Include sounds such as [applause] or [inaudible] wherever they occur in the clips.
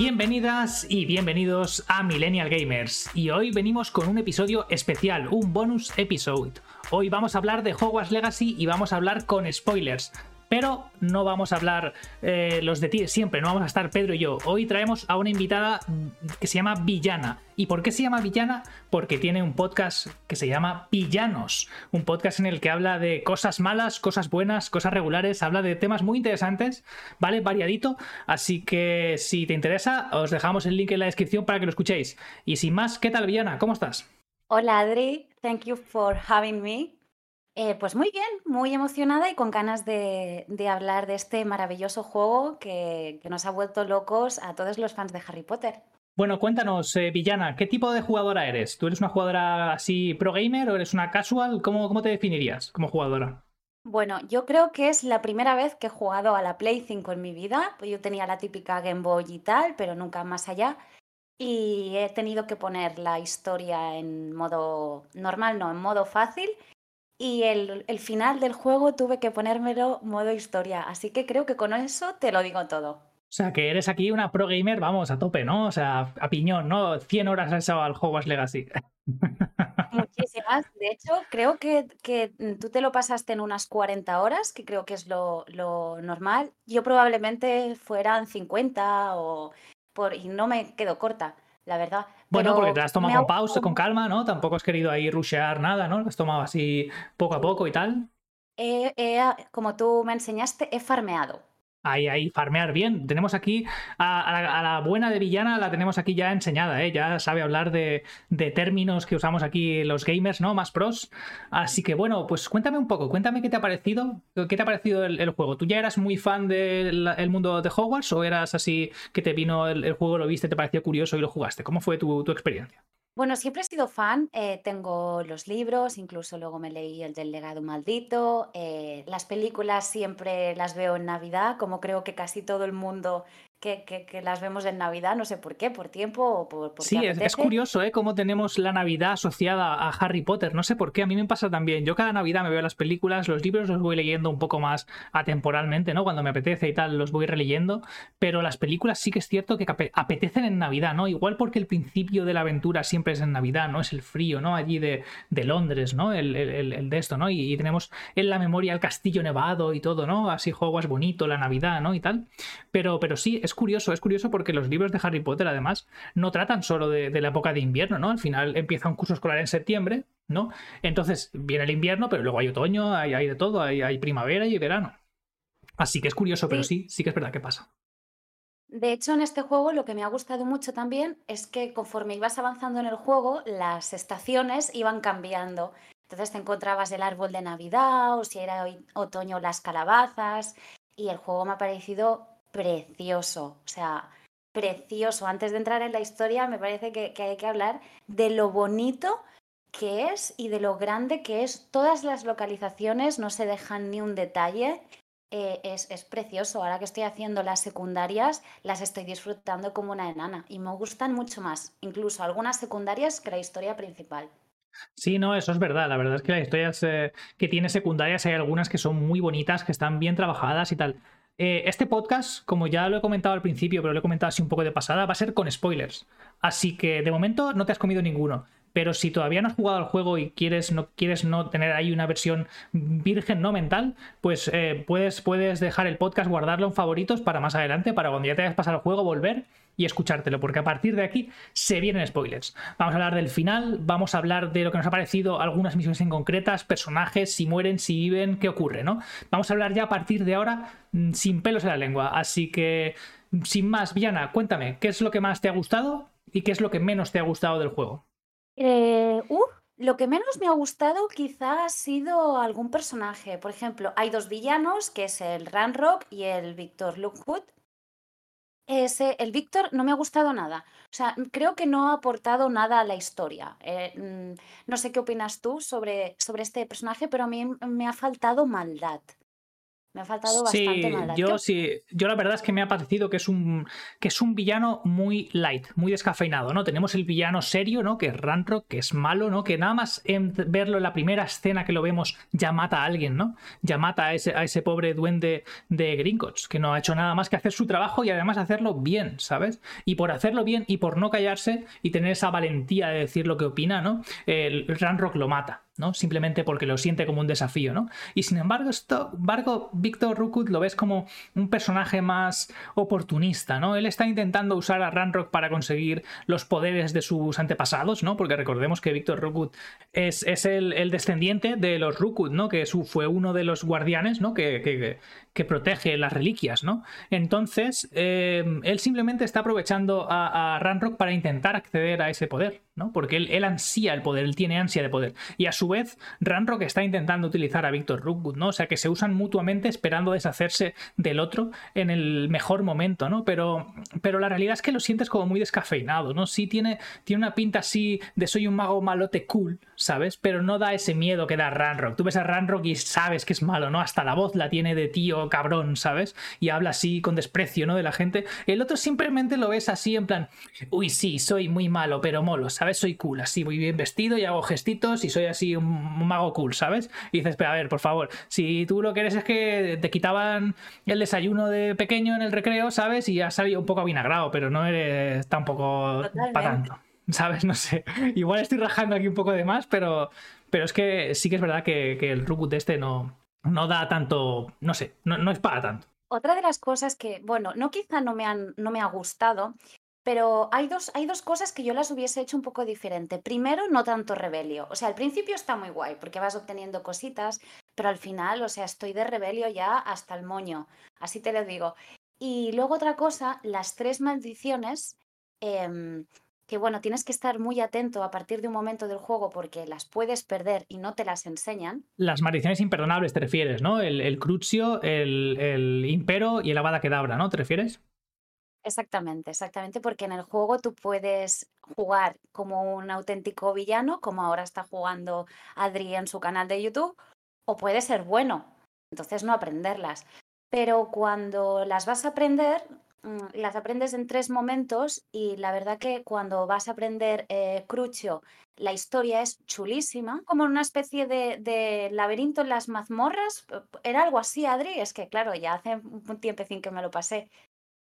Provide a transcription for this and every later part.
Bienvenidas y bienvenidos a Millennial Gamers. Y hoy venimos con un episodio especial, un bonus episode. Hoy vamos a hablar de Hogwarts Legacy y vamos a hablar con spoilers. Pero no vamos a hablar eh, los de ti siempre, no vamos a estar Pedro y yo. Hoy traemos a una invitada que se llama Villana. ¿Y por qué se llama Villana? Porque tiene un podcast que se llama Villanos. Un podcast en el que habla de cosas malas, cosas buenas, cosas regulares. Habla de temas muy interesantes, ¿vale? Variadito. Así que si te interesa, os dejamos el link en la descripción para que lo escuchéis. Y sin más, ¿qué tal Villana? ¿Cómo estás? Hola Adri, thank you for having me. Eh, pues muy bien, muy emocionada y con ganas de, hablar de este maravilloso juego que, nos ha vuelto locos a todos los fans de Harry Potter. Bueno, cuéntanos, eh, Villana, ¿qué tipo de jugadora eres? ¿Tú eres una jugadora así pro gamer o eres una casual? ¿Cómo, cómo te definirías como jugadora? Bueno, yo creo que es la primera vez que he jugado a la Play 5 en mi vida. Yo tenía la típica Game Boy y tal, pero nunca más allá. Y he tenido que poner la historia en modo normal, no, en modo fácil y el, final del juego tuve que ponérmelo modo historia. Así que creo que con eso te lo digo todo. O sea, que eres aquí una pro gamer, vamos, a tope, ¿no? O sea, a piñón, ¿no? 100 horas has echado al Hogwarts Legacy. [laughs] Muchísimas. De hecho, creo que, que, tú te lo pasaste en unas 40 horas, que creo que es lo, lo normal. Yo probablemente fueran 50 o por, y no me quedo corta la verdad. Bueno, porque te has tomado con pausa, con calma, ¿no? Tampoco has querido ahí rushear nada, ¿no? Lo has tomado así poco a poco y tal. como tú me enseñaste, he farmeado. Ahí, ahí, farmear bien. Tenemos aquí a, la, buena de villana, la tenemos aquí ya enseñada, ¿eh? ya sabe hablar de, términos que usamos aquí los gamers, ¿no? Más pros. Así que bueno, pues cuéntame un poco, cuéntame qué te ha parecido, qué te ha parecido el, juego. ¿Tú ya eras muy fan del mundo de Hogwarts o eras así que te vino el, juego, lo viste, te pareció curioso y lo jugaste? ¿Cómo fue tu experiencia? Bueno, siempre he sido fan, eh, tengo los libros, incluso luego me leí el del legado maldito, eh, las películas siempre las veo en Navidad, como creo que casi todo el mundo que, las vemos en Navidad, no sé por qué, por tiempo o por... sí, es, curioso, ¿eh? Cómo tenemos la Navidad asociada a Harry Potter, no sé por qué, a mí me pasa también. Yo cada Navidad me veo las películas, los libros los voy leyendo un poco más atemporalmente, ¿no? Cuando me apetece y tal, los voy releyendo, pero las películas sí que es cierto que apetecen en Navidad, ¿no? Igual porque el principio de la aventura siempre es en Navidad, ¿no? Es el frío, ¿no? Allí de, de Londres, ¿no? El, el, de esto, ¿no? Y, tenemos en la memoria el castillo nevado y todo, ¿no? Así es bonito, la Navidad, ¿no? Y tal. Pero, pero sí, es curioso, es curioso porque los libros de Harry Potter, además, no tratan solo de, la época de invierno, ¿no? Al final empieza un curso escolar en septiembre, ¿no? Entonces viene el invierno, pero luego hay otoño, hay, hay de todo, hay, hay, primavera y verano. Así que es curioso, pero sí, sí que es verdad que pasa. De hecho, en este juego lo que me ha gustado mucho también es que conforme ibas avanzando en el juego, las estaciones iban cambiando. Entonces te encontrabas el árbol de Navidad o si era otoño las calabazas y el juego me ha parecido precioso, o sea, precioso. Antes de entrar en la historia, me parece que, hay que hablar de lo bonito que es y de lo grande que es. Todas las localizaciones no se dejan ni un detalle. Eh, es, es, precioso. Ahora que estoy haciendo las secundarias, las estoy disfrutando como una enana y me gustan mucho más, incluso algunas secundarias que la historia principal. Sí, no, eso es verdad. La verdad es que las historias que tiene secundarias hay algunas que son muy bonitas, que están bien trabajadas y tal. Eh, este podcast, como ya lo he comentado al principio, pero lo he comentado así un poco de pasada, va a ser con spoilers. Así que de momento no te has comido ninguno. Pero si todavía no has jugado al juego y quieres no, quieres no tener ahí una versión virgen no mental, pues eh, puedes, puedes dejar el podcast, guardarlo en favoritos para más adelante, para cuando ya te hayas pasado el juego, volver y escuchártelo, porque a partir de aquí se vienen spoilers. Vamos a hablar del final, vamos a hablar de lo que nos ha parecido algunas misiones en concretas, personajes, si mueren, si viven, qué ocurre, ¿no? Vamos a hablar ya a partir de ahora mm, sin pelos en la lengua, así que sin más, Viana, cuéntame, ¿qué es lo que más te ha gustado y qué es lo que menos te ha gustado del juego? Eh, uh, lo que menos me ha gustado quizá ha sido algún personaje. Por ejemplo, hay dos villanos, que es el Ranrock y el Victor Lookwood. Ese, el Víctor no me ha gustado nada. O sea, creo que no ha aportado nada a la historia. Eh, mm, no sé qué opinas tú sobre, sobre este personaje, pero a mí me ha faltado maldad. Me ha faltado bastante sí, maldad. Yo sí, yo la verdad es que me ha parecido que es un que es un villano muy light, muy descafeinado, ¿no? Tenemos el villano serio, ¿no? Que es Ranrock, que es malo, ¿no? Que nada más en verlo en la primera escena que lo vemos ya mata a alguien, ¿no? Ya mata a ese, a ese pobre duende de Gringotts, que no ha hecho nada más que hacer su trabajo y además hacerlo bien, ¿sabes? Y por hacerlo bien y por no callarse y tener esa valentía de decir lo que opina, ¿no? El Ranrock lo mata. ¿No? Simplemente porque lo siente como un desafío, ¿no? Y sin embargo, esto, embargo Víctor Rukut lo ves como un personaje más oportunista, ¿no? Él está intentando usar a Ranrock para conseguir los poderes de sus antepasados, ¿no? Porque recordemos que Víctor Rukut es, es el, descendiente de los Rukut, ¿no? Que fue uno de los guardianes, ¿no? Que, que, que protege las reliquias, ¿no? Entonces, eh, él simplemente está aprovechando a, a Ranrock para intentar acceder a ese poder, ¿no? Porque él, él ansía el poder, él tiene ansia de poder. Y a su vez, Ranrock está intentando utilizar a Víctor Rookwood, ¿no? O sea, que se usan mutuamente esperando deshacerse del otro en el mejor momento, ¿no? Pero, pero la realidad es que lo sientes como muy descafeinado, ¿no? Sí tiene, tiene una pinta así de soy un mago malote cool, ¿sabes? Pero no da ese miedo que da Ranrock. Tú ves a Ranrock y sabes que es malo, ¿no? Hasta la voz la tiene de tío cabrón, ¿sabes? Y habla así con desprecio, ¿no? De la gente. El otro simplemente lo ves así en plan, uy, sí, soy muy malo, pero molo, ¿sabes? Soy cool, así, muy bien vestido y hago gestitos y soy así un, mago cool, ¿sabes? Y dices, pero a ver, por favor, si tú lo que eres es que te quitaban el desayuno de pequeño en el recreo, ¿sabes? Y has salido un poco avinagrado, pero no eres tampoco para tanto. ¿Sabes? [laughs] No sé. Igual estoy rajando aquí un poco de más, pero, pero es que sí que es verdad que, el Rukut este no, no da tanto, no sé, no, no, es para tanto. Otra de las cosas que, bueno, no quizá no me, han, no me ha gustado, pero hay dos, hay dos cosas que yo las hubiese hecho un poco diferente. Primero, no tanto rebelio. O sea, al principio está muy guay porque vas obteniendo cositas, pero al final, o sea, estoy de rebelio ya hasta el moño. Así te lo digo. Y luego otra cosa, las tres maldiciones, em, que bueno, tienes que estar muy atento a partir de un momento del juego porque las puedes perder y no te las enseñan. Las maldiciones imperdonables te refieres, ¿no? El, Crucio, el, el Impero y el Avada Kedavra, ¿no? ¿Te refieres? Exactamente, exactamente, porque en el juego tú puedes jugar como un auténtico villano, como ahora está jugando Adri en su canal de YouTube, o puede ser bueno, entonces no aprenderlas. Pero cuando las vas a aprender, mm, las aprendes en tres momentos y la verdad que cuando vas a aprender eh, Crucio, la historia es chulísima, como una especie de, de laberinto en las mazmorras. Era algo así, Adri, es que claro, ya hace un tiempecín que me lo pasé,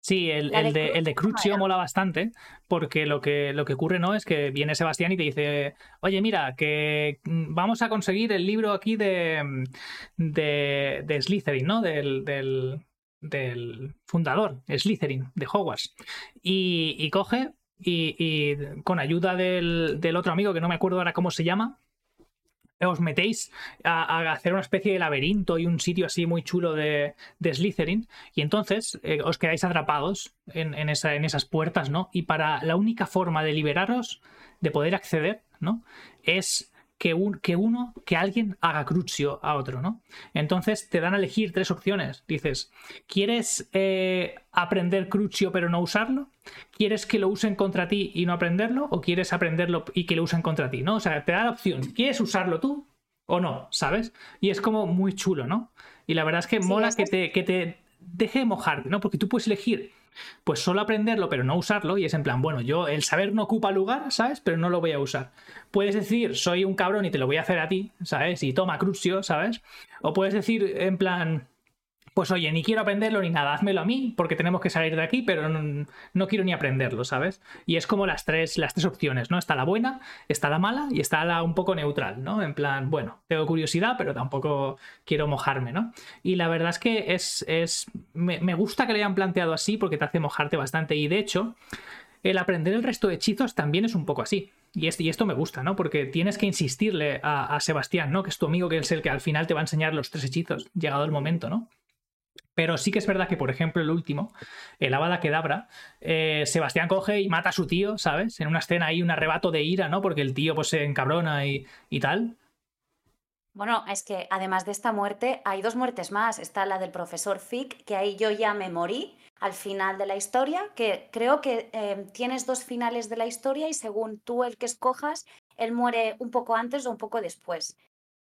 Sí, el, de, el de Crucio mola bastante, porque lo que, lo que ocurre no es que viene Sebastián y te dice, oye, mira, que mm, vamos a conseguir el libro aquí de, mm, de, de Slytherin, ¿no? Del, del, fundador, Slytherin, de Hogwarts. Y, coge y, y, con ayuda del, del otro amigo, que no me acuerdo ahora cómo se llama, os metéis a, hacer una especie de laberinto y un sitio así muy chulo de, de Slytherin y entonces eh, os quedáis atrapados en, en, esa, en, esas puertas, ¿no? Y para la única forma de liberaros, de poder acceder, ¿no? Es que, un, que uno, que alguien haga crucio a otro, ¿no? Entonces te dan a elegir tres opciones. Dices, ¿quieres eh, aprender crucio pero no usarlo? ¿Quieres que lo usen contra ti y no aprenderlo? ¿O quieres aprenderlo y que lo usen contra ti? ¿No? O sea, te da la opción. ¿Quieres usarlo tú o no? ¿Sabes? Y es como muy chulo, ¿no? Y la verdad es que mola que te, que te deje mojarte, ¿no? Porque tú puedes elegir pues solo aprenderlo pero no usarlo y es en plan, bueno, yo el saber no ocupa lugar, ¿sabes? Pero no lo voy a usar. Puedes decir, soy un cabrón y te lo voy a hacer a ti, ¿sabes? Y toma crucio, ¿sabes? O puedes decir en plan, pues oye, ni quiero aprenderlo ni nada, házmelo a mí porque tenemos que salir de aquí, pero no, quiero ni aprenderlo, ¿sabes? Y es como las tres, las tres opciones, ¿no? Está la buena, está la mala y está la un poco neutral, ¿no? En plan, bueno, tengo curiosidad, pero tampoco quiero mojarme, ¿no? Y la verdad es que es, es me, gusta que lo hayan planteado así porque te hace mojarte bastante y de hecho, el aprender el resto de hechizos también es un poco así. Y, y esto me gusta, ¿no? Porque tienes que insistirle a, a Sebastián, ¿no? Que es tu amigo, que es el que al final te va a enseñar los tres hechizos, llegado el momento, ¿no? Pero sí que es verdad que, por ejemplo, el último, el Abada Kedabra, eh, Sebastián coge y mata a su tío, ¿sabes? En una escena ahí un arrebato de ira, ¿no? Porque el tío pues se encabrona y, y tal. Bueno, es que además de esta muerte, hay dos muertes más. Está la del profesor Fick, que ahí yo ya me morí al final de la historia, que creo que eh, tienes dos finales de la historia y según tú el que escojas, él muere un poco antes o un poco después.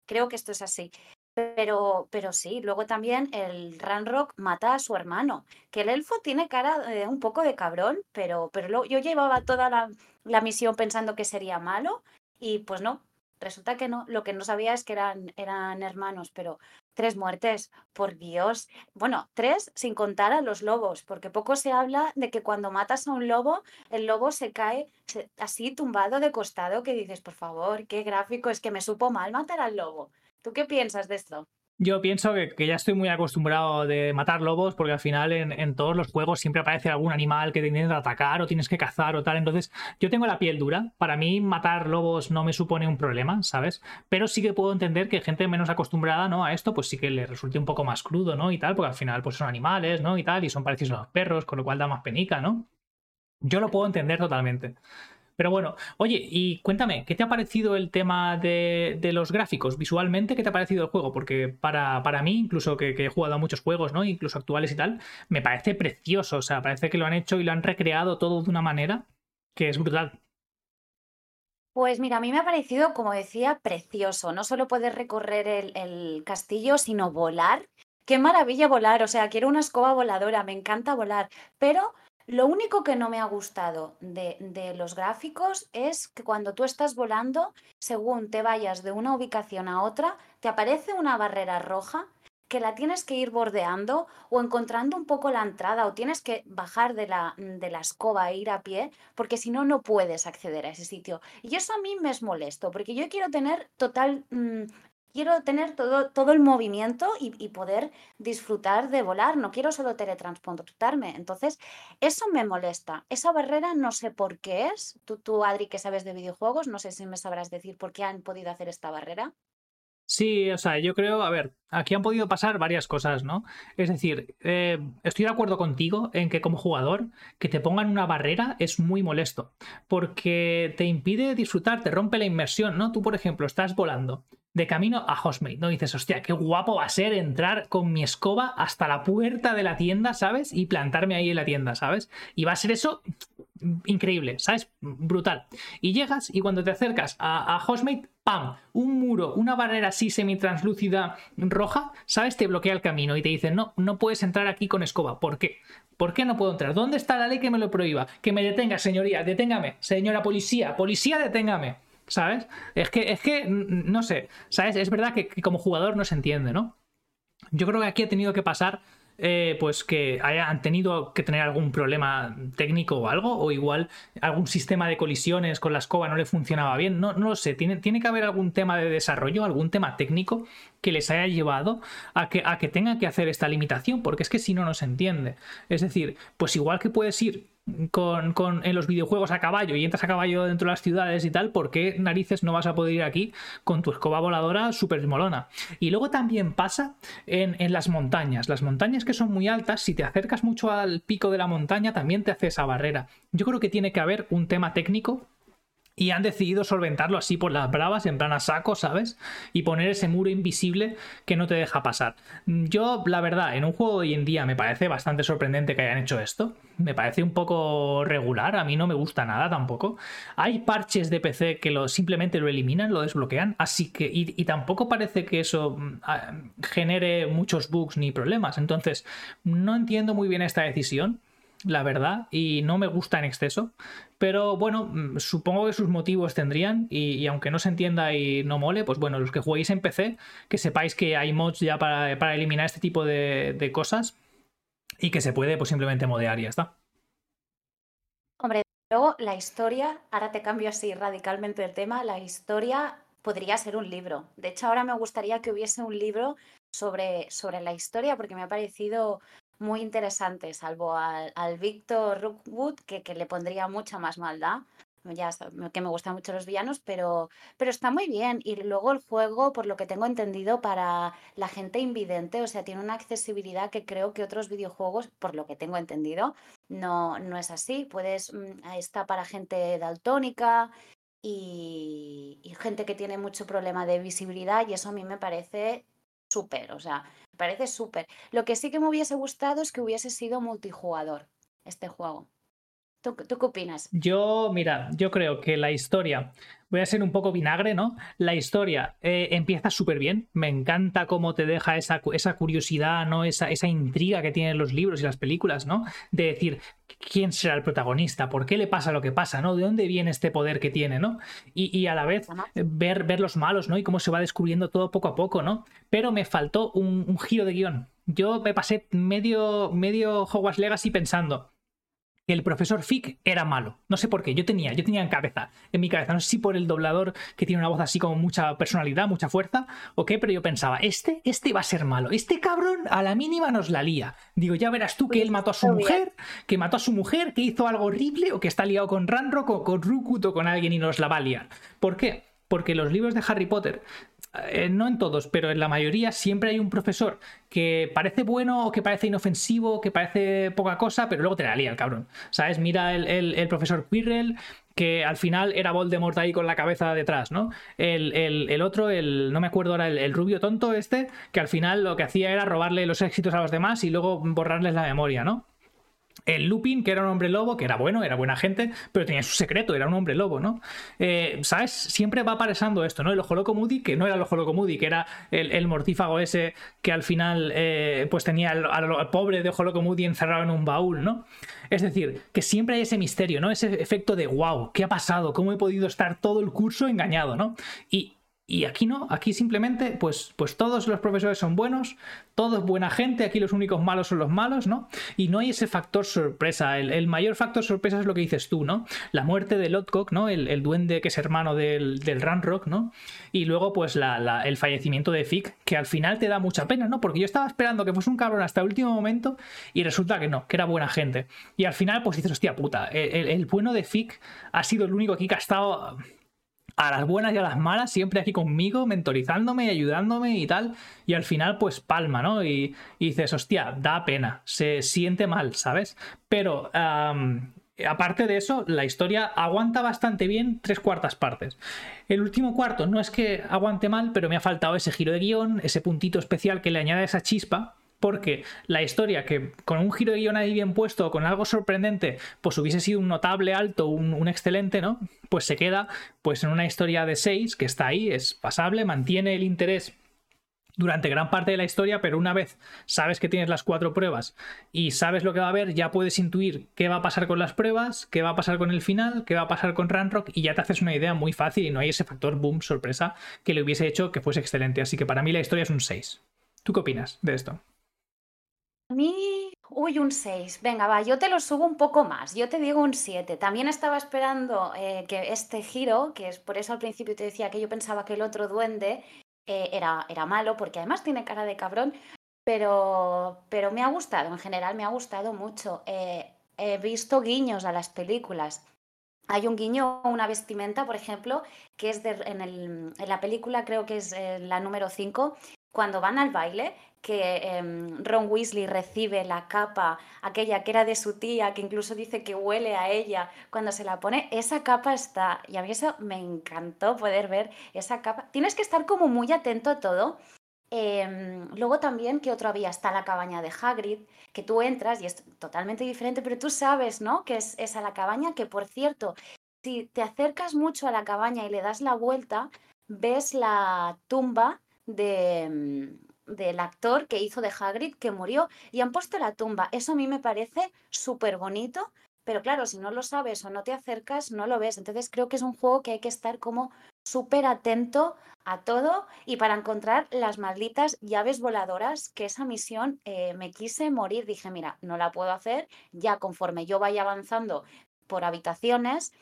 Creo que esto es así. Pero, pero sí, luego también el Ranrock mata a su hermano, que el elfo tiene cara de un poco de cabrón, pero, pero yo llevaba toda la, la misión pensando que sería malo y pues no, resulta que no. Lo que no sabía es que eran, eran hermanos, pero tres muertes, por Dios. Bueno, tres sin contar a los lobos, porque poco se habla de que cuando matas a un lobo, el lobo se cae así tumbado de costado, que dices, por favor, qué gráfico, es que me supo mal matar al lobo. ¿Tú qué piensas de esto? Yo pienso que, ya estoy muy acostumbrado de matar lobos porque al final en, todos los juegos siempre aparece algún animal que te que atacar o tienes que cazar o tal. Entonces yo tengo la piel dura. Para mí matar lobos no me supone un problema, ¿sabes? Pero sí que puedo entender que gente menos acostumbrada ¿no? a esto pues sí que le resulte un poco más crudo, ¿no? Y tal, porque al final pues son animales, ¿no? Y tal, y son parecidos a los perros, con lo cual da más penica, ¿no? Yo lo puedo entender totalmente. Pero bueno, oye, y cuéntame, ¿qué te ha parecido el tema de, los gráficos? Visualmente, ¿qué te ha parecido el juego? Porque para, para mí, incluso que, he jugado a muchos juegos, ¿no? Incluso actuales y tal, me parece precioso. O sea, parece que lo han hecho y lo han recreado todo de una manera que es brutal. Pues mira, a mí me ha parecido, como decía, precioso. No solo poder recorrer el, el, castillo, sino volar. Qué maravilla volar. O sea, quiero una escoba voladora, me encanta volar. Pero lo único que no me ha gustado de, los gráficos es que cuando tú estás volando, según te vayas de una ubicación a otra, te aparece una barrera roja que la tienes que ir bordeando o encontrando un poco la entrada o tienes que bajar de la, de la escoba e ir a pie, porque si no, no puedes acceder a ese sitio. Y eso a mí me es molesto, porque yo quiero tener total mm, quiero tener todo, todo el movimiento y, poder disfrutar de volar, no quiero solo teletransportarme. Entonces, eso me molesta. Esa barrera no sé por qué es. Tú, tú, Adri, que sabes de videojuegos, no sé si me sabrás decir por qué han podido hacer esta barrera. Sí, o sea, yo creo, a ver, aquí han podido pasar varias cosas, ¿no? Es decir, eh, estoy de acuerdo contigo en que como jugador que te pongan una barrera es muy molesto, porque te impide disfrutar, te rompe la inmersión, ¿no? Tú, por ejemplo, estás volando de camino a Hostmate, ¿no? dices, hostia, qué guapo va a ser entrar con mi escoba hasta la puerta de la tienda, ¿sabes? Y plantarme ahí en la tienda, ¿sabes? Y va a ser eso increíble, ¿sabes? Brutal. Y llegas y cuando te acercas a, a ¡pam! Un muro, una barrera así semi-translúcida roja, ¿sabes? Te bloquea el camino y te dicen, no, no puedes entrar aquí con escoba. ¿Por qué? ¿Por qué no puedo entrar? ¿Dónde está la ley que me lo prohíba? Que me detenga, señoría, deténgame. Señora policía, policía, deténgame. ¿Sabes? Es que, es que, no sé, ¿sabes? Es verdad que como jugador no se entiende, ¿no? Yo creo que aquí ha tenido que pasar eh, pues que hayan tenido que tener algún problema técnico o algo, o igual algún sistema de colisiones con la escoba no le funcionaba bien, no, no lo sé, tiene, tiene que haber algún tema de desarrollo, algún tema técnico que les haya llevado a que, a que tengan que hacer esta limitación, porque es que si no, no se entiende. Es decir, pues igual que puedes ir con, con, en los videojuegos a caballo y entras a caballo dentro de las ciudades y tal, ¿por qué narices no vas a poder ir aquí con tu escoba voladora súper molona? Y luego también pasa en, en, las montañas. Las montañas que son muy altas, si te acercas mucho al pico de la montaña, también te hace esa barrera. Yo creo que tiene que haber un tema técnico y han decidido solventarlo así por las bravas, en plan a saco, ¿sabes? Y poner ese muro invisible que no te deja pasar. Yo, la verdad, en un juego de hoy en día me parece bastante sorprendente que hayan hecho esto. Me parece un poco regular, a mí no me gusta nada tampoco. Hay parches de PC que lo, simplemente lo eliminan, lo desbloquean, así que. Y, tampoco parece que eso mm, genere muchos bugs ni problemas. Entonces, no entiendo muy bien esta decisión la verdad, y no me gusta en exceso. Pero bueno, mm, supongo que sus motivos tendrían, y, aunque no se entienda y no mole, pues bueno, los que juguéis en PC, que sepáis que hay mods ya para, eliminar este tipo de, cosas y que se puede pues simplemente modear y ya está. Hombre, luego la historia, ahora te cambio así radicalmente el tema, la historia podría ser un libro. De hecho, ahora me gustaría que hubiese un libro sobre, sobre la historia, porque me ha parecido muy interesante, salvo al, al Victor Rookwood, que, que, le pondría mucha más maldad. Ya que me gustan mucho los villanos, pero, pero está muy bien. Y luego el juego, por lo que tengo entendido, para la gente invidente, o sea, tiene una accesibilidad que creo que otros videojuegos, por lo que tengo entendido, no, no es así. Puedes, mm, está para gente daltónica y, y gente que tiene mucho problema de visibilidad, y eso a mí me parece súper, o sea, me parece súper. Lo que sí que me hubiese gustado es que hubiese sido multijugador este juego. ¿Tú, qué opinas? Yo, mira, yo creo que la historia, voy a ser un poco vinagre, ¿no? La historia eh, empieza súper bien, me encanta cómo te deja esa, esa curiosidad, ¿no? Esa, esa, intriga que tienen los libros y las películas, ¿no? De decir, ¿quién será el protagonista? ¿Por qué le pasa lo que pasa, ¿no? ¿De dónde viene este poder que tiene, ¿no? Y, a la vez ver, ver los malos, ¿no? Y cómo se va descubriendo todo poco a poco, ¿no? Pero me faltó un, un giro de guion. Yo me pasé medio, medio Hogwarts Legacy pensando, que el profesor Fick era malo. No sé por qué, yo tenía, yo tenía en cabeza, en mi cabeza, no sé si por el doblador que tiene una voz así como mucha personalidad, mucha fuerza, o qué, pero yo pensaba, este, este va a ser malo, este cabrón a la mínima nos la lía. Digo, ya verás tú que él mató a su mujer, que mató a su mujer, que hizo algo horrible, o que está liado con Ranrock o con Rukut o con alguien y nos la va a liar. ¿Por qué? Porque los libros de Harry Potter eh, no en todos, pero en la mayoría siempre hay un profesor que parece bueno o que parece inofensivo, que parece poca cosa, pero luego te la lía el cabrón. ¿Sabes? Mira el, profesor Quirrell, que al final era Voldemort ahí con la cabeza detrás, ¿no? El, otro, el, no me acuerdo ahora, el, rubio tonto este, que al final lo que hacía era robarle los éxitos a los demás y luego borrarles la memoria, ¿no? El Lupin, que era un hombre lobo, que era bueno, era buena gente, pero tenía su secreto, era un hombre lobo, ¿no? Eh, ¿Sabes? Siempre va apareciendo esto, ¿no? El ojo loco Moody, que no era el ojo loco Moody, que era el, mortífago ese que al final eh, pues tenía al, pobre de ojo loco Moody encerrado en un baúl, ¿no? Es decir, que siempre hay ese misterio, ¿no? Ese efecto de wow, ¿qué ha pasado? ¿Cómo he podido estar todo el curso engañado, ¿no? Y, y aquí no, aquí simplemente, pues, pues todos los profesores son buenos, todos buena gente, aquí los únicos malos son los malos, ¿no? Y no hay ese factor sorpresa. El, mayor factor sorpresa es lo que dices tú, ¿no? La muerte de Lotcock, ¿no? El, duende que es hermano del, del Ranrock, ¿no? Y luego, pues, el fallecimiento de Fick, que al final te da mucha pena, ¿no? Porque yo estaba esperando que fuese un cabrón hasta el último momento y resulta que no, que era buena gente. Y al final, pues dices, hostia puta, el, el bueno de Fick ha sido el único aquí que ha estado a las buenas y a las malas, siempre aquí conmigo, mentorizándome y ayudándome y tal. Y al final, pues palma, ¿no? Y, dices, hostia, da pena, se siente mal, ¿sabes? Pero aparte de eso, la historia aguanta bastante bien tres cuartas partes. El último cuarto no es que aguante mal, pero me ha faltado ese giro de guion, ese puntito especial que le añade esa chispa porque la historia que con un giro de guion ahí bien puesto, con algo sorprendente, pues hubiese sido un notable alto, un, excelente, ¿no? Pues se queda pues en una historia de 6 que está ahí, es pasable, mantiene el interés durante gran parte de la historia, pero una vez sabes que tienes las cuatro pruebas y sabes lo que va a haber, ya puedes intuir qué va a pasar con las pruebas, qué va a pasar con el final, qué va a pasar con Ranrock y ya te haces una idea muy fácil y no hay ese factor boom, sorpresa, que le hubiese hecho que fuese excelente. Así que para mí la historia es un 6. ¿Tú qué opinas de esto? A mí, uy, un 6. Venga, va, yo te lo subo un poco más. Yo te digo un 7. También estaba esperando eh, que este giro, que es por eso al principio te decía que yo pensaba que el otro duende eh, era, era malo, porque además tiene cara de cabrón, pero, pero me ha gustado, en general me ha gustado mucho. Eh, he visto guiños a las películas. Hay un guiño, una vestimenta, por ejemplo, que es en, en, la película, creo que es la número 5, cuando van al baile, que em, Ron Weasley recibe la capa, aquella que era de su tía, que incluso dice que huele a ella cuando se la pone, esa capa está, y a mí eso me encantó poder ver esa capa. Tienes que estar como muy atento a todo. Em, luego también, que otro había? Está la cabaña de Hagrid, que tú entras y es totalmente diferente, pero tú sabes, ¿no? Que es esa la cabaña, que por cierto, si te acercas mucho a la cabaña y le das la vuelta, ves la tumba de, em, del actor que hizo de Hagrid que murió y han puesto la tumba. Eso a mí me parece súper bonito, pero claro, si no lo sabes o no te acercas, no lo ves. Entonces creo que es un juego que hay que estar como súper atento a todo y para encontrar las malditas llaves voladoras, que esa misión eh, me quise morir. Dije, mira, no la puedo hacer, ya conforme yo vaya avanzando por habitaciones,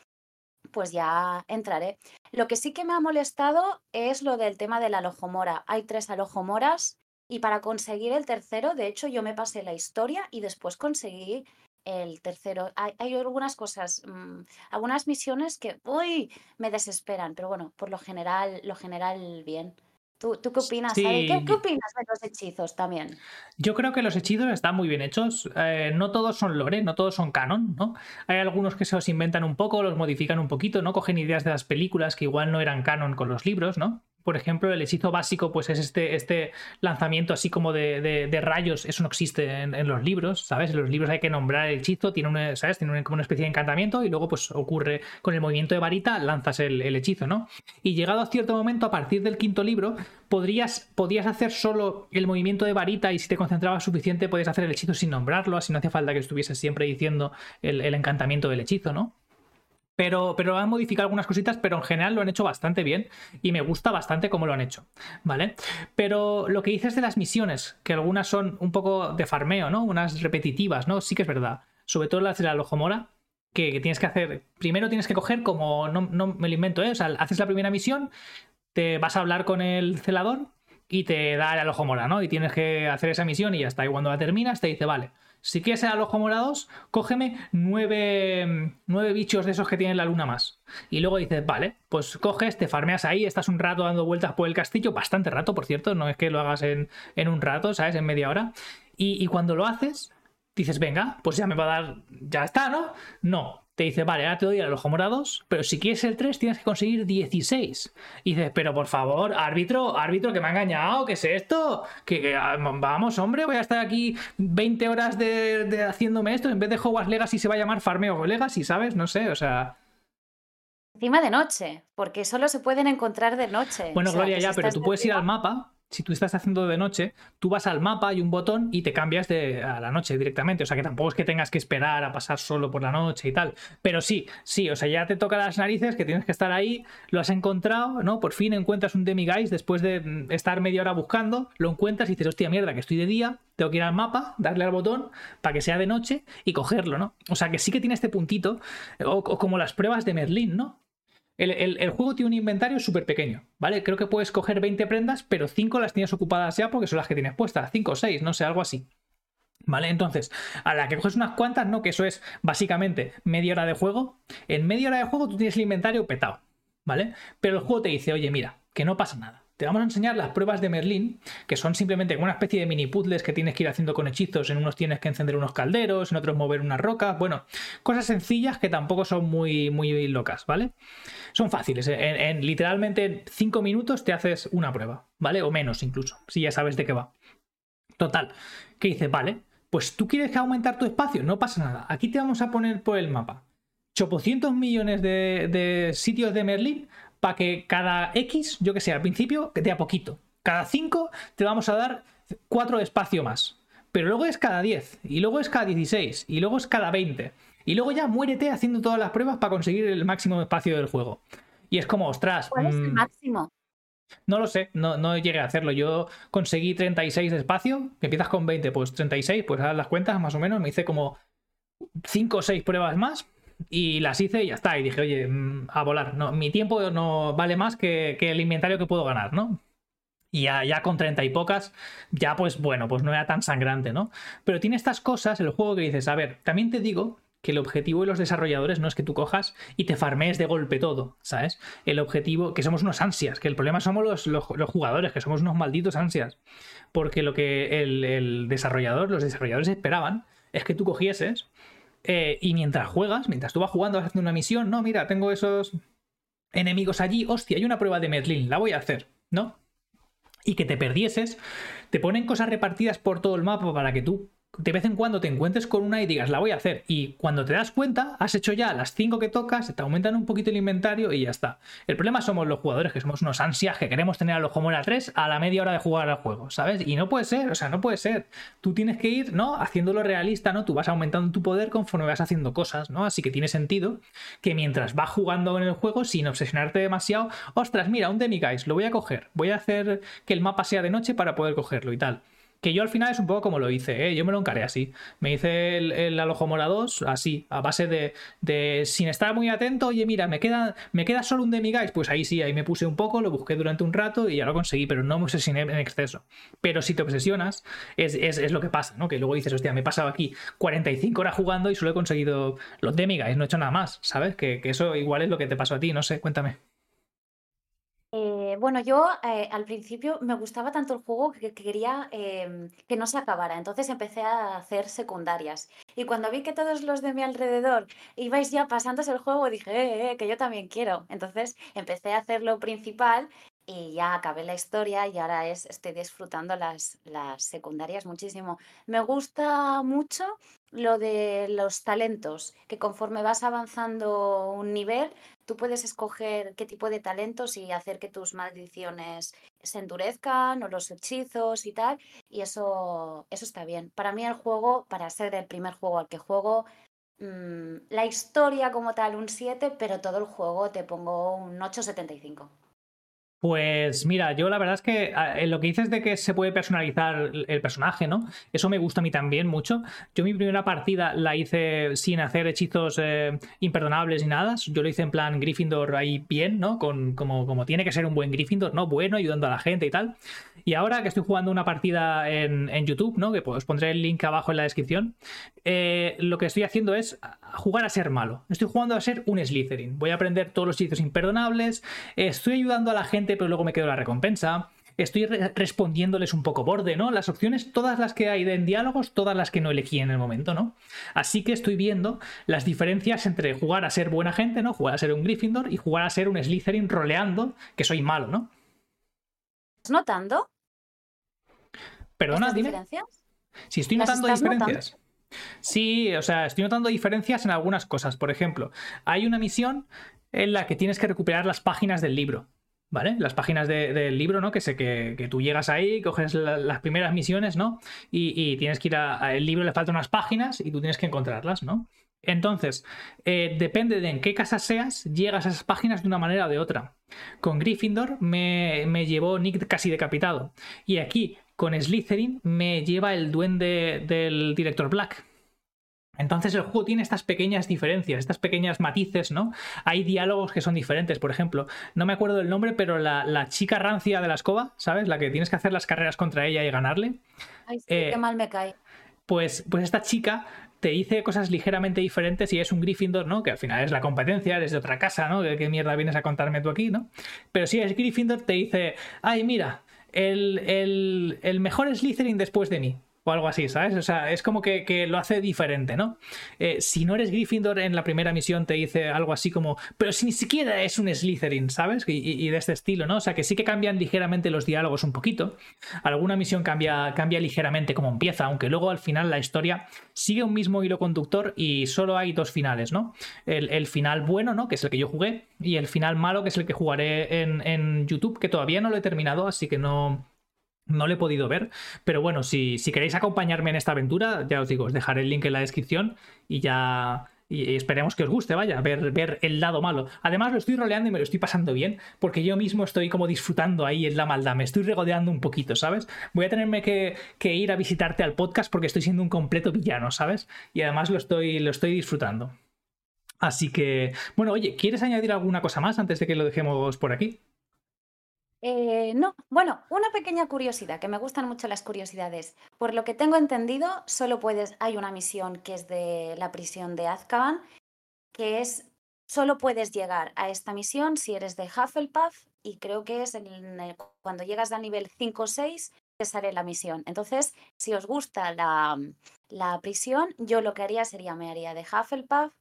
pues ya entraré. Lo que sí que me ha molestado es lo del tema de la alojomora. Hay tres alojomoras y para conseguir el tercero, de hecho, yo me pasé la historia y después conseguí el tercero. Hay, algunas cosas, mm, algunas misiones que, uy, me desesperan, pero bueno, por lo general, lo general bien. ¿Tú, qué opinas? ¿Qué, opinas de los hechizos también? Yo creo que los hechizos están muy bien hechos. Eh, no todos son lore, no todos son canon, ¿no? Hay algunos que se los inventan un poco, los modifican un poquito, ¿no? Cogen ideas de las películas que igual no eran canon con los libros, ¿no? Por ejemplo, el hechizo básico, pues es este, este lanzamiento así como de, rayos, eso no existe en, los libros, ¿sabes? En los libros hay que nombrar el hechizo, tiene una, ¿sabes? Tiene como una especie de encantamiento y luego pues ocurre con el movimiento de varita, lanzas el, hechizo, ¿no? Y llegado a cierto momento, a partir del quinto libro, podrías, podías hacer solo el movimiento de varita y si te concentrabas suficiente podías hacer el hechizo sin nombrarlo, así no hacía falta que estuvieses siempre diciendo el encantamiento del hechizo, ¿no? Pero, pero han modificado algunas cositas, pero en general lo han hecho bastante bien y me gusta bastante cómo lo han hecho, ¿vale? Pero lo que dices de las misiones, que algunas son un poco de farmeo, ¿no? Unas repetitivas, ¿no? Sí que es verdad. Sobre todo las de la Lojomora, que, tienes que hacer. Primero tienes que coger como. No, no me lo invento, ¿eh? O sea, haces la primera misión, te vas a hablar con el celador y te da el ojo mora, ¿no? Y tienes que hacer esa misión y ya está. Y cuando la terminas te dice, vale, si quieres el ojo morados, cógeme nueve, nueve, bichos de esos que tienen la luna más. Y luego dices, vale, pues coges, te farmeas ahí, estás un rato dando vueltas por el castillo, bastante rato, por cierto, no es que lo hagas en, en un rato, ¿sabes? En media hora. Y, y cuando lo haces, dices, venga, pues ya me va a dar, ya está, ¿no? No, te dice, vale, ahora te doy a los morados, pero si quieres el 3 tienes que conseguir 16. Y dices, pero por favor, árbitro, árbitro, que me ha engañado, ¿qué es esto? Que, ah, vamos, hombre, voy a estar aquí 20 horas de, haciéndome esto, en vez de Hogwarts Legacy se va a llamar Farmeo Legacy, ¿sabes? No sé, o sea... Encima de noche, porque solo se pueden encontrar de noche. Bueno, Gloria, ya, pero tú puedes ir al mapa si tú estás haciendo de noche, tú vas al mapa, y un botón y te cambias de, a la noche directamente. O sea que tampoco es que tengas que esperar a pasar solo por la noche y tal. Pero sí, sí, o sea, ya te toca las narices que tienes que estar ahí, lo has encontrado, ¿no? Por fin encuentras un demiguise después de mm, estar media hora buscando, lo encuentras y dices, hostia mierda, que estoy de día, tengo que ir al mapa, darle al botón para que sea de noche y cogerlo, ¿no? O sea que sí que tiene este puntito, o como las pruebas de Merlín, ¿no? El, juego tiene un inventario súper pequeño, ¿vale? Creo que puedes coger 20 prendas, pero 5 las tienes ocupadas ya porque son las que tienes puestas, 5 o 6, no sé, algo así. ¿Vale? Entonces, a la que coges unas cuantas, ¿no? Que eso es básicamente media hora de juego. En media hora de juego tú tienes el inventario petado, ¿vale? Pero el juego te dice, oye, mira, que no pasa nada te vamos a enseñar las pruebas de Merlín, que son simplemente una especie de mini puzzles que tienes que ir haciendo con hechizos. En unos tienes que encender unos calderos, en otros mover unas rocas. Bueno, cosas sencillas que tampoco son muy, muy locas, ¿vale? Son fáciles. En, literalmente en 5 minutos te haces una prueba, ¿vale? O menos incluso, si ya sabes de qué va. Total, ¿Qué dices, vale, pues tú quieres aumentar tu espacio, no pasa nada. Aquí te vamos a poner por el mapa 800 millones de, de sitios de Merlín para que cada X, yo que sé, al principio, que te a poquito. Cada 5 te vamos a dar 4 de espacio más. Pero luego es cada 10, y luego es cada 16, y luego es cada 20. Y luego ya muérete haciendo todas las pruebas para conseguir el máximo espacio del juego. Y es como, ostras. ¿Cuál es el mm, máximo? No lo sé, no, no, llegué a hacerlo. Yo conseguí 36 de espacio, que empiezas con 20, pues 36, pues a las cuentas más o menos, me hice como 5 o 6 pruebas más y las hice y ya está. Y dije, oye, mm, a volar. No, mi tiempo no vale más que, el inventario que puedo ganar, ¿no? Y ya, ya, con treinta y pocas, ya pues bueno, pues no era tan sangrante, ¿no? Pero tiene estas cosas el juego que dices, a ver, también te digo que el objetivo de los desarrolladores no es que tú cojas y te farmees de golpe todo, ¿sabes? El objetivo, que somos unos ansias, que el problema somos los, los, jugadores, que somos unos malditos ansias. Porque lo que el, el desarrollador, los desarrolladores esperaban es que tú cogieses eh, y mientras juegas, mientras tú vas jugando, vas haciendo una misión, no, mira, tengo esos enemigos allí, hostia, hay una prueba de Merlin, la voy a hacer, ¿no? Y que te perdieses, te ponen cosas repartidas por todo el mapa para que tú de vez en cuando te encuentres con una y digas, la voy a hacer. Y cuando te das cuenta, has hecho ya las 5 que tocas, te aumentan un poquito el inventario y ya está. El problema somos los jugadores, que somos unos ansias, que queremos tener a los Homora 3 a la media hora de jugar al juego, ¿sabes? Y no puede ser, o sea, no puede ser. Tú tienes que ir, ¿no? Haciéndolo realista, ¿no? Tú vas aumentando tu poder conforme vas haciendo cosas, ¿no? Así que tiene sentido que mientras vas jugando en el juego, sin obsesionarte demasiado, ostras, mira, un Demiguise, lo voy a coger, voy a hacer que el mapa sea de noche para poder cogerlo y tal. Que yo al final es un poco como lo hice, ¿eh? yo me lo encaré así. Me hice el, el Alojomora 2 así, a base de, de, sin estar muy atento, oye, mira, me queda, me queda solo un Demiguise. Pues ahí sí, ahí me puse un poco, lo busqué durante un rato y ya lo conseguí, pero no me obsesioné en exceso. Pero si te obsesionas, es, es, es lo que pasa, ¿no? Que luego dices, hostia, me he pasado aquí 45 horas jugando y solo he conseguido los Demiguise, no he hecho nada más, ¿sabes? Que, que eso igual es lo que te pasó a ti, no sé, cuéntame. Eh, bueno, yo eh, al principio me gustaba tanto el juego que, quería em, que no se acabara, entonces empecé a hacer secundarias. Y cuando vi que todos los de mi alrededor ibais ya pasándose el juego, dije, eh, que yo también quiero. Entonces empecé a hacer lo principal y ya acabé la historia y ahora es, estoy disfrutando las, las secundarias muchísimo. Me gusta mucho lo de los talentos, que conforme vas avanzando un nivel, tú puedes escoger qué tipo de talentos y hacer que tus maldiciones se endurezcan o los hechizos y tal, y eso, eso está bien. Para mí el juego, para ser el primer juego al que juego, mm, la historia como tal un 7, pero todo el juego te pongo un 8,75. Pues mira, yo la verdad es que ah, en lo que dices de que se puede personalizar el personaje, ¿no? Eso me gusta a mí también mucho. Yo mi primera partida la hice sin hacer hechizos eh, imperdonables ni nada. Yo lo hice en plan Gryffindor ahí bien, ¿no? Con, como, como tiene que ser un buen Gryffindor, ¿no? Bueno, ayudando a la gente y tal. Y ahora que estoy jugando una partida en, YouTube, ¿no? Que pues, os pondré el link abajo en la descripción. Eh, lo que estoy haciendo es jugar a ser malo. Estoy jugando a ser un Slytherin. Voy a aprender todos los hechizos imperdonables. estoy ayudando a la gente, pero luego me quedo la recompensa estoy respondiéndoles un poco borde, ¿no? Las opciones, todas las que hay en diálogos, todas las que no elegí en el momento, ¿no? Así que estoy viendo las diferencias entre jugar a ser buena gente, ¿no? Jugar a ser un Gryffindor y jugar a ser un Slytherin roleando que soy malo, ¿no? ¿Estás notando? Perdona, dime. diferencias? Sí, estoy notando diferencias. Sí, o sea, estoy notando diferencias en algunas cosas. Por ejemplo, hay una misión en la que tienes que recuperar las páginas del libro. ¿Vale? Las páginas del libro, ¿no? Que sé que, tú llegas ahí, coges las primeras misiones, ¿no? Y, tienes que ir al libro, le faltan unas páginas y tú tienes que encontrarlas, ¿no? Entonces, eh, depende de en qué casa seas, llegas a esas páginas de una manera o de otra. Con Gryffindor me, me llevó Nick casi decapitado. Y aquí, con Slytherin me lleva el duende del director Black. Entonces el juego tiene estas pequeñas diferencias, estas pequeñas matices, ¿no? Hay diálogos que son diferentes, por ejemplo, no me acuerdo del nombre, pero la, chica rancia de la escoba, ¿sabes? La que tienes que hacer las carreras contra ella y ganarle. Ay, sí, qué eh, mal me cae. Pues, pues esta chica te dice cosas ligeramente diferentes y es un Gryffindor, ¿no? Que al final es la competencia, eres de otra casa, ¿no? ¿Qué mierda vienes a contarme tú aquí, ¿no? Pero si es Gryffindor, te dice, ay, mira, el, el, el mejor Slytherin después de mí o algo así, ¿sabes? O sea, es como que, lo hace diferente, ¿no? Eh, si no eres Gryffindor en la primera misión te dice algo así como, pero si ni siquiera es un Slytherin, ¿sabes? Y, de este estilo, ¿no? O sea, que sí que cambian ligeramente los diálogos un poquito. Alguna misión cambia, cambia ligeramente como empieza, aunque luego al final la historia sigue un mismo hilo conductor y solo hay dos finales, ¿no? El, final bueno, ¿no? Que es el que yo jugué, y el final malo, que es el que jugaré en, en YouTube, que todavía no lo he terminado, así que no no lo he podido ver, pero bueno, si, si, queréis acompañarme en esta aventura, ya os digo, os dejaré el link en la descripción y ya esperemos que os guste, vaya, ver, ver el lado malo. Además lo estoy roleando y me lo estoy pasando bien, porque yo mismo estoy como disfrutando ahí en la maldad, me estoy regodeando un poquito, ¿sabes? Voy a tenerme que, que ir a visitarte al podcast porque estoy siendo un completo villano, ¿sabes? Y además lo estoy, lo estoy disfrutando. Así que, bueno, oye, ¿quieres añadir alguna cosa más antes de que lo dejemos por aquí? Eh, no, bueno, una pequeña curiosidad, que me gustan mucho las curiosidades. Por lo que tengo entendido, solo puedes, hay una misión que es de la prisión de Azkaban, que es, solo puedes llegar a esta misión si eres de Hufflepuff y creo que es cuando llegas al nivel 5 o 6 te sale la misión. Entonces, si os gusta la, la prisión, yo lo que haría sería me haría de Hufflepuff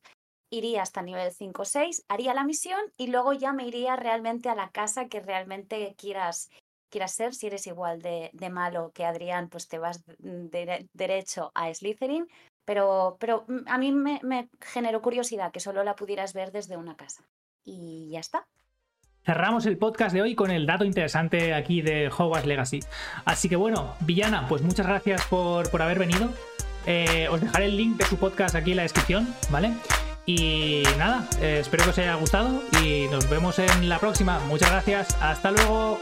iría hasta nivel 5 o 6, haría la misión y luego ya me iría realmente a la casa que realmente quieras, quieras ser. Si eres igual de, malo que Adrián, pues te vas derecho a Slytherin. Pero, pero mm, a mí me, me generó curiosidad que solo la pudieras ver desde una casa. Y ya está. Cerramos el podcast de hoy con el dato interesante aquí de Hogwarts Legacy. Así que bueno, Villana, pues muchas gracias por, por haber venido. Eh, os dejaré el link de su podcast aquí en la descripción, ¿vale? Y nada, eh, espero que os haya gustado y nos vemos en la próxima. Muchas gracias, hasta luego.